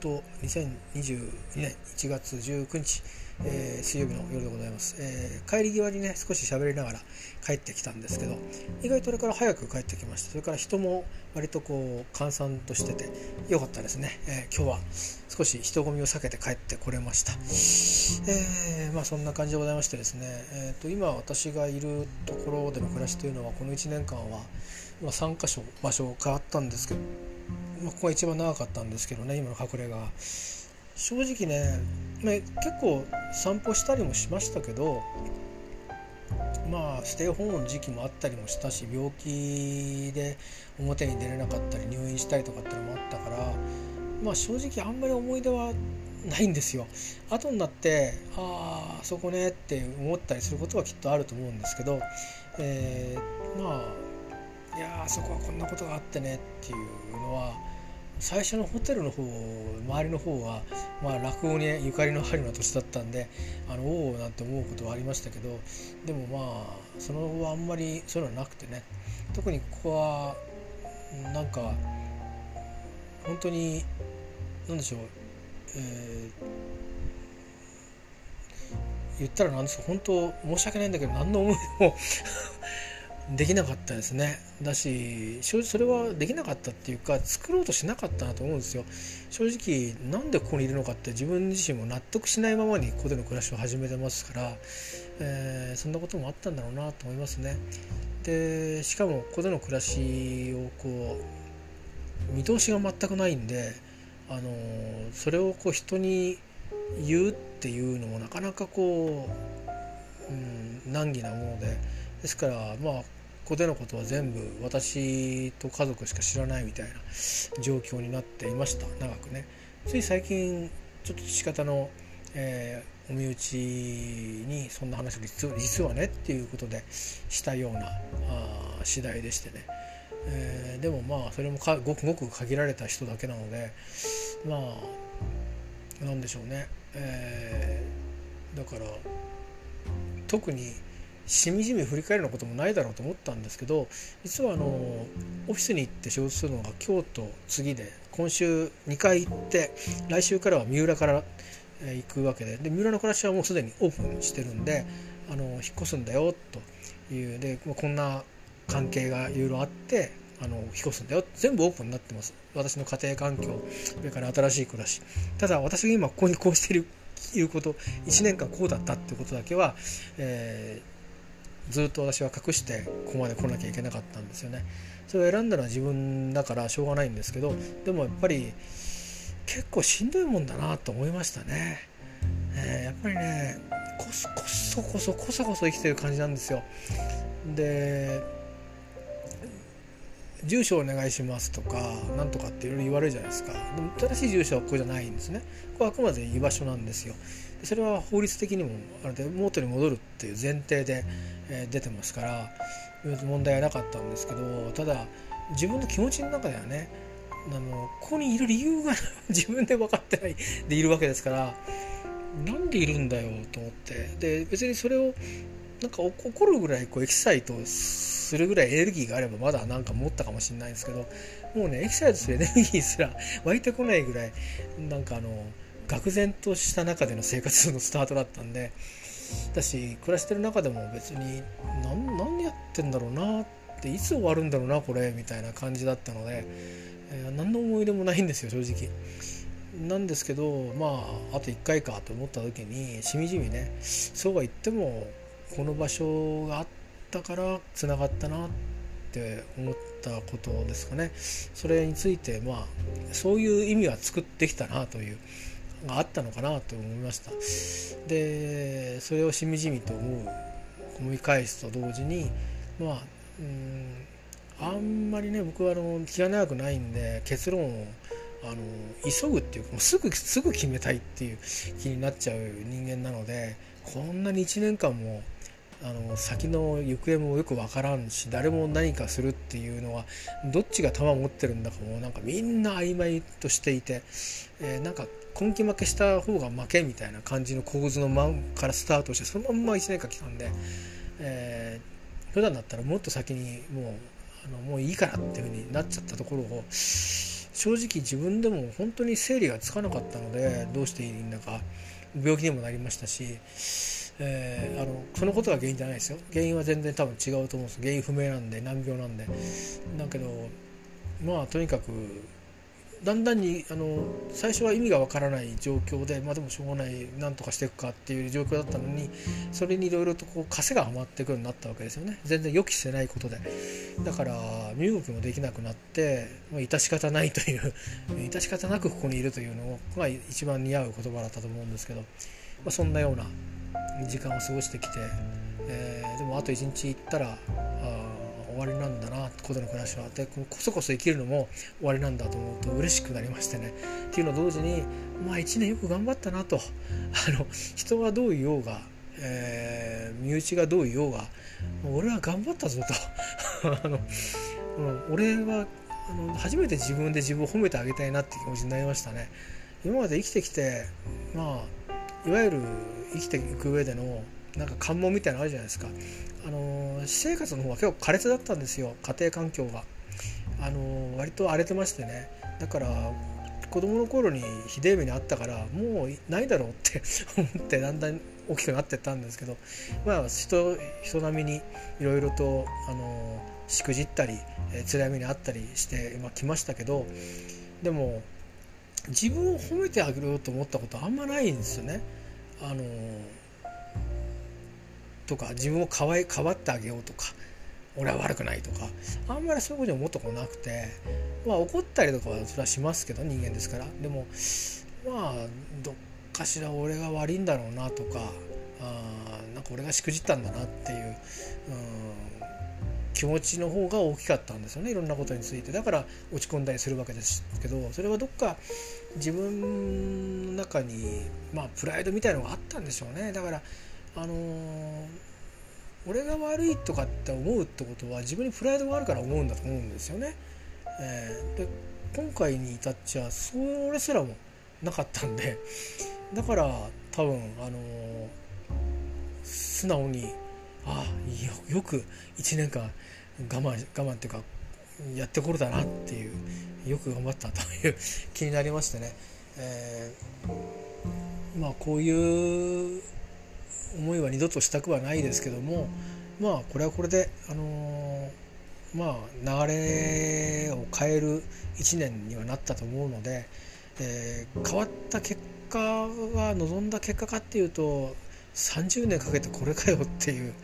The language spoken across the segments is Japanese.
と2022年1月19日、えー、水曜日の夜でございます、えー、帰り際にね少し喋りながら帰ってきたんですけど意外とあれから早く帰ってきました。それから人も割とこう閑散としててよかったですね、えー、今日は少し人混みを避けて帰ってこれました、えー、まあそんな感じでございましてですね、えーと、今私がいるところでの暮らしというのはこの1年間は、ま、3か所場所変わったんですけどまあ、ここが一番長かったんですけどね今の隠れが正直ね、まあ、結構散歩したりもしましたけどまあステイホームの時期もあったりもしたし病気で表に出れなかったり入院したりとかってのもあったからまあ正直あんまり思い出はないんですよ。後になってああそこねって思ったりすることはきっとあると思うんですけど、えー、まあいやあそこはこんなことがあってねっていうのは最初のホテルの方周りの方は、まあ、落語にゆかりのあるような土地だったんであのおおなんて思うことはありましたけどでもまあその後はあんまりそういうのはなくてね特にここはなんか本当に何でしょう、えー、言ったらなんですか本当申し訳ないんだけど何の思いもできなかったですね。だし正直それはできなかったっていうか作ろうとしなかったなと思うんですよ。正直なんでここにいるのかって自分自身も納得しないままにここでの暮らしを始めてますから、えー、そんなこともあったんだろうなと思いますね。でしかもここでの暮らしをこう見通しが全くないんであのそれをこう人に言うっていうのもなかなかこう、うん、難儀なもので。ですからまあここでのことは全部私と家族しか知らないみたいな状況になっていました。長くね。つい最近ちょっと仕方の、えー、お身内にそんな話を実実はねっていうことでしたようなあ次第でしてね、えー、でもまあそれもごくごく限られた人だけなのでまあなんでしょうね、えー、だから特にしみじみ振り返るようなこともないだろうと思ったんですけど実はあのオフィスに行って仕事するのが今日と次で今週2回行って来週からは三浦から行くわけでで三浦の暮らしはもうすでにオープンしてるんであの引っ越すんだよというでこんな関係がいろいろあってあの引っ越すんだよ。全部オープンになってます。私の家庭環境それから新しい暮らし。ただ私が今ここにこうしているいうこと1年間こうだったってことだけは、えーずっと私は隠してここまで来なきゃいけなかったんですよね。それを選んだのは自分だからしょうがないんですけどでもやっぱり結構しんどいもんだなと思いましたね、えー、やっぱりねこそこそこそこそこそ生きてる感じなんですよ。で住所お願いしますとかなんとかっていろいろ言われるじゃないですか。でも正しい住所はここじゃないんですね。これはあくまで居場所なんですよ。それは法律的にもあれで元に戻るっていう前提で、えー、出てますから問題はなかったんですけどただ自分の気持ちの中ではねあのここにいる理由が 自分で分かってないでいるわけですからなんでいるんだよと思って。で別にそれをなんか怒るぐらいこうエキサイトするぐらいエネルギーがあればまだなんか持ったかもしれないんですけどもうねエキサイトするエネルギーすら 湧いてこないぐらいなんかあの愕然とした中での生活のスタートだったんでだし暮らしてる中でも別に何やってんだろうなっていつ終わるんだろうなこれみたいな感じだったので、えー、何の思い出もないんですよ正直。なんですけどまああと1回かと思った時にしみじみねそうは言ってもこの場所があったからつながったなって思ったことですかね。それについてまあそういう意味は作ってきたなというがあったのかなと思いました。でそれをしみじみと思う思い返すと同時にまあうんあんまりね僕はあの気が長くないんで結論をあの急ぐっていうかすぐすぐ決めたいっていう気になっちゃう人間なのでこんなに1年間もあの先の行方もよく分からんし誰も何かするっていうのはどっちが球を持ってるんだかもなんかみんな曖昧としていて、えー、なんか根気負けした方が負けみたいな感じの構図のまからスタートしてそのまんま1年間来たんで、えー、普段だったらもっと先にもうあのもういいからっていう風になっちゃったところを正直自分でも本当に整理がつかなかったのでどうしていいんだか病気にもなりましたし、えー、あのそのことが原因じゃないですよ。原因は全然多分違うと思うんです。原因不明なんで難病なんで。だけどまあとにかくだんだんにあの最初は意味がわからない状況でまあでもしょうがないなんとかしていくかっていう状況だったのにそれにいろいろとこう枷がはまってくるようになったわけですよね。全然予期してないことで。だから身動きもできなくなってまあ、致し方ないという 致し方なくここにいるというのが一番似合う言葉だったと思うんですけど、まあ、そんなような時間を過ごしてきて、えー、でもあと一日行ったらあ終わりなんだな子供の暮らしは。でこそこそ生きるのも終わりなんだと思うと嬉しくなりましてね。っていうのと同時にまあ1年よく頑張ったなと。あの人はどう言おうが、えー、身内がどう言おうが俺は頑張ったぞと。あの、うん、俺はあの初めて自分で自分を褒めてあげたいなって気持ちになりましたね。今まで生きてきてまあいわゆる生きていく上でのなんか関門みたいなのあるじゃないですか。あの私生活の方は結構苛烈だったんですよ。家庭環境が。あの割と荒れてましてね。だから子供の頃にひでえ目にあったからもうないだろうって思ってだんだん大きくなってったんですけど。まあ人人並みにいろいろとあのしくじったり、えー、辛い目にあったりしてまあ、来ましたけど。でも自分を褒めてあげようと思ったことあんまないんですよね。あのとか自分をかわいかばってあげようとか俺は悪くないとかあんまりそういうことに思ったことなくてまあ怒ったりとかはそれはしますけど人間ですから。でもまあどっかしら俺が悪いんだろうなとかあなんか俺がしくじったんだなっていう、気持ちの方が大きかったんですよね。いろんなことについて。だから落ち込んだりするわけですけどそれはどっか自分の中にまあプライドみたいのがあったんでしょうねだからあのー、俺が悪いとかって思うってことは自分にプライドがあるから思うんだと思うんですよね。えー、で今回に至っちゃそれすらもなかったんでだから多分あのー、素直にああよく1年間我慢我慢っていうかやってこれたなっていうよく頑張ったという 気になりましてね、えー、まあこういう思いは二度としたくはないですけどもまあこれはこれであのまあ流れを変える1年にはなったと思うので、えー、変わった結果が望んだ結果かっていうと30年かけてこれかよっていう、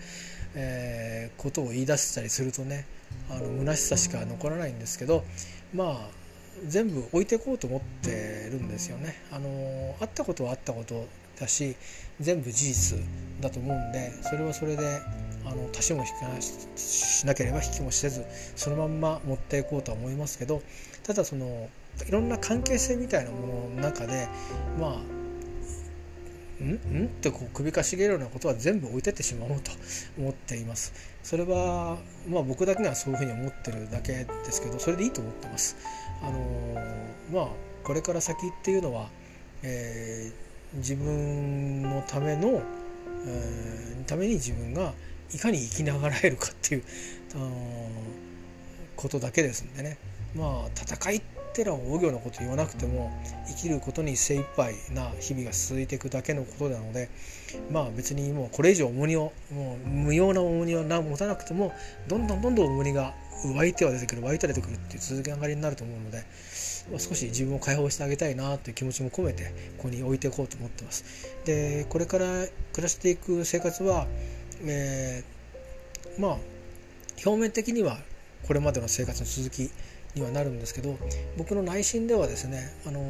えー、ことを言い出したりするとねあの虚しさしか残らないんですけどまあ全部置いていこうと思ってるんですよね。あのあったことはあったことだし全部事実だと思うんでそれはそれであの足しも引かしなければ引きもせずそのまんま持っていこうとは思いますけどただそのいろんな関係性みたいなものの中でまあん？ん？ってこう首かしげるようなことは全部置いてってしまおうと思っています。それはまあ僕だけがそういうふうに思ってるだけですけどそれでいいと思ってます。あのー、まあこれから先っていうのは、えー自分のための、えー、ために自分がいかに生きながらえるかっていうことだけですんでね。まあ戦いってのは大行なこと言わなくても生きることに精一杯な日々が続いていくだけのことなのでまあ別にもうこれ以上重荷をもう無用な重荷を持たなくてもどんどんどんどん重荷が湧いては出てくる湧いては出てくるっていう続け上がりになると思うので少し自分を解放してあげたいなという気持ちも込めてここに置いていこうと思ってます。でこれから暮らしていく生活は、えー、まあ表面的にはこれまでの生活の続きにはなるんですけど僕の内心ではですねあの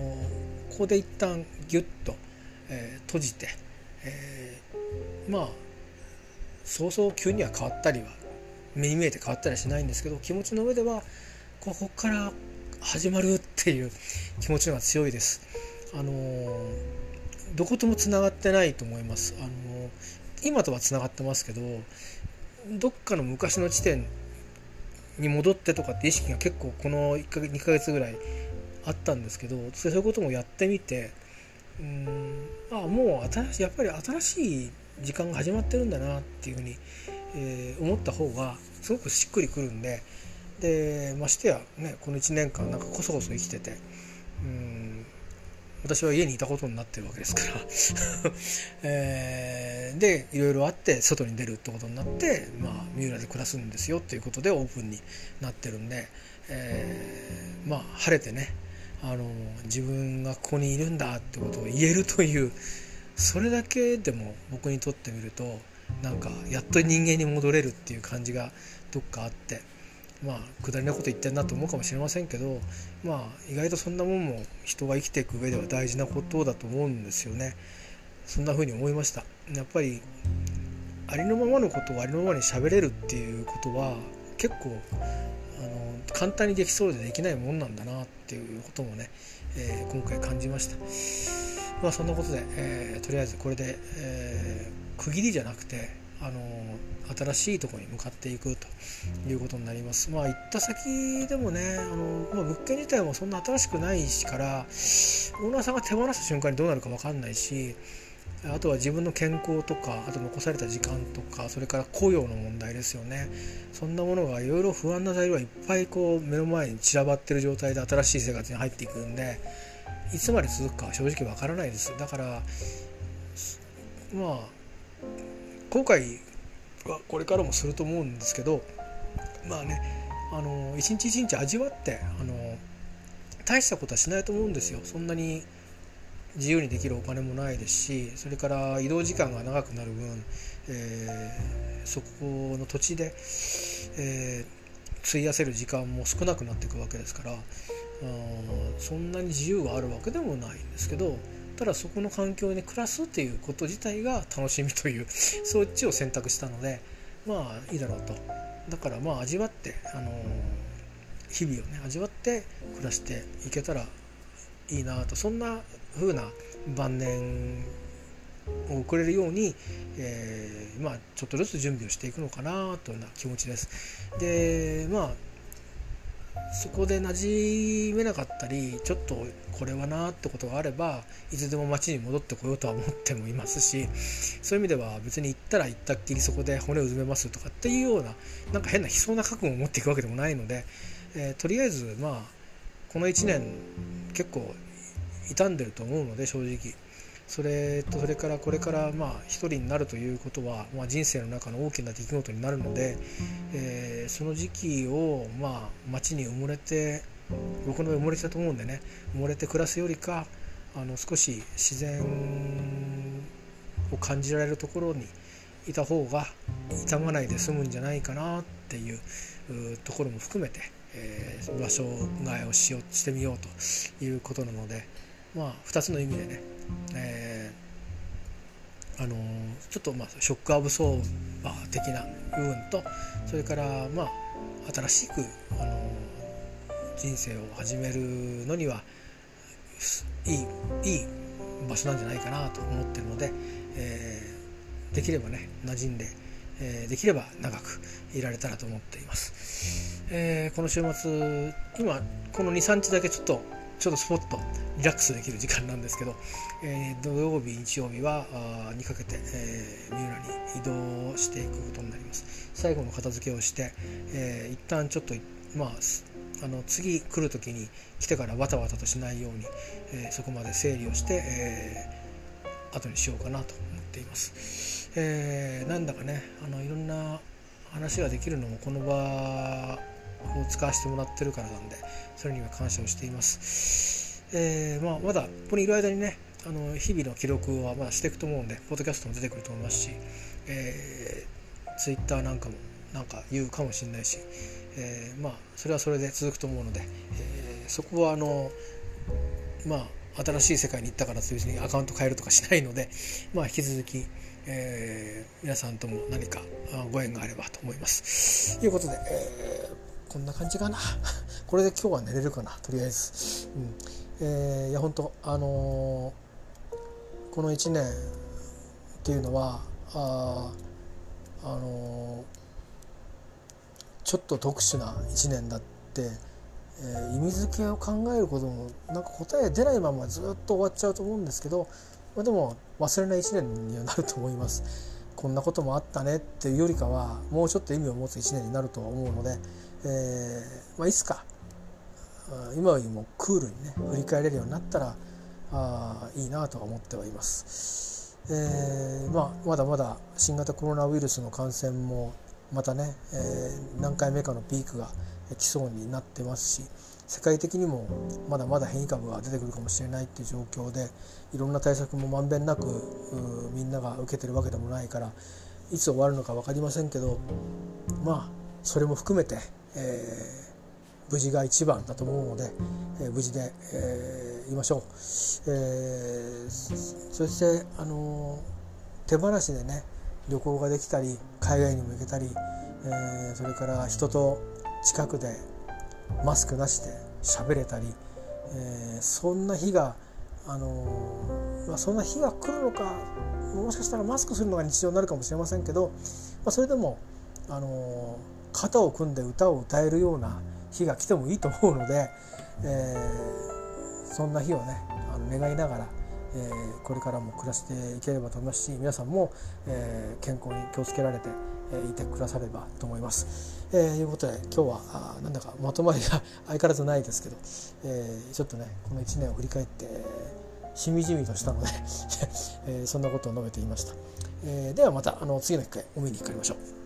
ここで一旦ギュッと、えー、閉じて、えー、まあそうそう急には変わったりは目に見えて変わったりはしないんですけど気持ちの上ではここから始まるっていう気持ちのが強いです。あのどこともつながってないと思います。あの今とはつながってますけどどっかの昔の地点に戻ってとかって意識が結構この1か月2ヶ月ぐらいあったんですけどそういうこともやってみてうんあもう新しいやっぱり新しい時間が始まってるんだなっていうふうに、えー、思った方がすごくしっくりくるんででましてやねこの1年間なんかこそこそ生きててうん私は家にいたことになってるわけですから。えー、でいろいろあって外に出るってことになって、まあ、三浦で暮らすんですよっていうことでオープンになってるんで、えー、まあ晴れてねあの自分がここにいるんだってことを言えるというそれだけでも僕にとってみるとなんかやっと人間に戻れるっていう感じがどっかあって。まあくだりなこと言ってんなと思うかもしれませんけどまあ意外とそんなもんも人が生きていく上では大事なことだと思うんですよね。そんな風に思いました。やっぱりありのままのことをありのままに喋れるっていうことは結構あの簡単にできそうでできないもんなんだなっていうこともね、えー、今回感じました。まあそんなことで、えー、とりあえずこれで、えー、区切りじゃなくてあの新しいところに向かっていくということになります。まあ行った先でもねあの、まあ、物件自体もそんな新しくないしからオーナーさんが手放した瞬間にどうなるか分かんないしあとは自分の健康とかあと残された時間とかそれから雇用の問題ですよねそんなものがいろいろ不安な材料がいっぱいこう目の前に散らばってる状態で新しい生活に入っていくんでいつまで続くかは正直わからないですだからまあ後悔はこれからもすると思うんですけどまあねあの一日一日味わってあの大したことはしないと思うんですよ。そんなに自由にできるお金もないですしそれから移動時間が長くなる分、えー、そこの土地で、えー、費やせる時間も少なくなっていくわけですからそんなに自由があるわけでもないんですけどただそこの環境に暮らすっていうこと自体が楽しみというそっちを選択したのでまあいいだろうと。だからまあ味わって、あの日々をね味わって暮らしていけたらいいなと。そんな風な晩年を送れるように、えー、まあ、ちょっとずつ準備をしていくのかなというような気持ちです。でまあそこで馴染めなかったりちょっとこれはなってことがあればいつでも町に戻ってこようとは思ってもいますしそういう意味では別に行ったら行ったっきりそこで骨を埋めますとかっていうようななんか変な悲壮な覚悟を持っていくわけでもないので、えー、とりあえずまあこの1年結構傷んでると思うので正直。それとそれからこれからまあ一人になるということは、まあ、人生の中の大きな出来事になるので、えー、その時期をまあ街に埋もれて僕の埋もれてたと思うんでね埋もれて暮らすよりかあの少し自然を感じられるところにいた方が傷まないで済むんじゃないかなっていうところも含めて、えー、場所替えをしようしてみようということなので。まあ、2つの意味でね、えー、あのちょっとまあショック・アブソーバー的な部分とそれからまあ新しく、あの人生を始めるのにはいいいい場所なんじゃないかなと思ってるので、えー、できればね馴染んで、えー、できれば長くいられたらと思っています、えー、この週末今この23日だけちょっとちょっとスポットリラックスできる時間なんですけど、えー、土曜日日曜日はあにかけて、えー、三浦に移動していくことになります。最後の片付けをして、えー、一旦ちょっとまああの次来る時に来てからわたわたとしないように、えー、そこまで整理をして、えー、後にしようかなと思っています、えー、なんだかねあのいろんな話ができるのもこの場を使わせてもらってるからなんでそれには感謝をしています、えー、まあ、まだここにいる間にねあの日々の記録はまだしていくと思うんでポッドキャストも出てくると思いますし、えー、ツイッターなんかもなんか言うかもしれないし、えー、まあそれはそれで続くと思うので、えー、そこはあのまあ新しい世界に行ったからといにアカウント変えるとかしないので、まあ、引き続き、えー、皆さんとも何かご縁があればと思います。ということで、えーこんな感じかな？これで今日は寝れるかな？とりあえず、うん。えー、いや本当あのー、この1年っていうのはああのー、ちょっと特殊な1年だって、えー、意味付けを考えることもなんか答え出ないままずっと終わっちゃうと思うんですけど、まあ、でも忘れない1年にはなると思います。こんなこともあったねっていうよりかはもうちょっと意味を持つ1年になるとは思うので、えーまあ、いつか今よりもクールにね振り返れるようになったらあいいなとは思ってはいます、えーまあ、まだまだ新型コロナウイルスの感染もまたね、えー、何回目かのピークが来そうになってますし世界的にもまだまだ変異株が出てくるかもしれないっていう状況でいろんな対策もまんべんなくみんなが受けてるわけでもないからいつ終わるのか分かりませんけどまあそれも含めて、えー、無事が一番だと思うので、えー、無事で、えー、いましょう、えー、そしてあの手放しでね旅行ができたり海外にも行けたり、えー、それから人と近くでマスクなしで喋れたり、えー、そんな日が、あのまあ、そんな日が来るのかもしかしたらマスクするのが日常になるかもしれませんけど、まあ、それでも、あの肩を組んで歌を歌えるような日が来てもいいと思うので、えー、そんな日をねあの願いながら、えー、これからも暮らしていければと思い。ますし皆さんも、えー、健康に気をつけられて、いてくださればと思います。えー、いうことで今日はあなんだかまとまりが相変わらずないですけど、えー、ちょっとねこの1年を振り返ってしみじみとしたので えー、そんなことを述べていました、えー、ではまたあの次の機会お見にかかりましょう。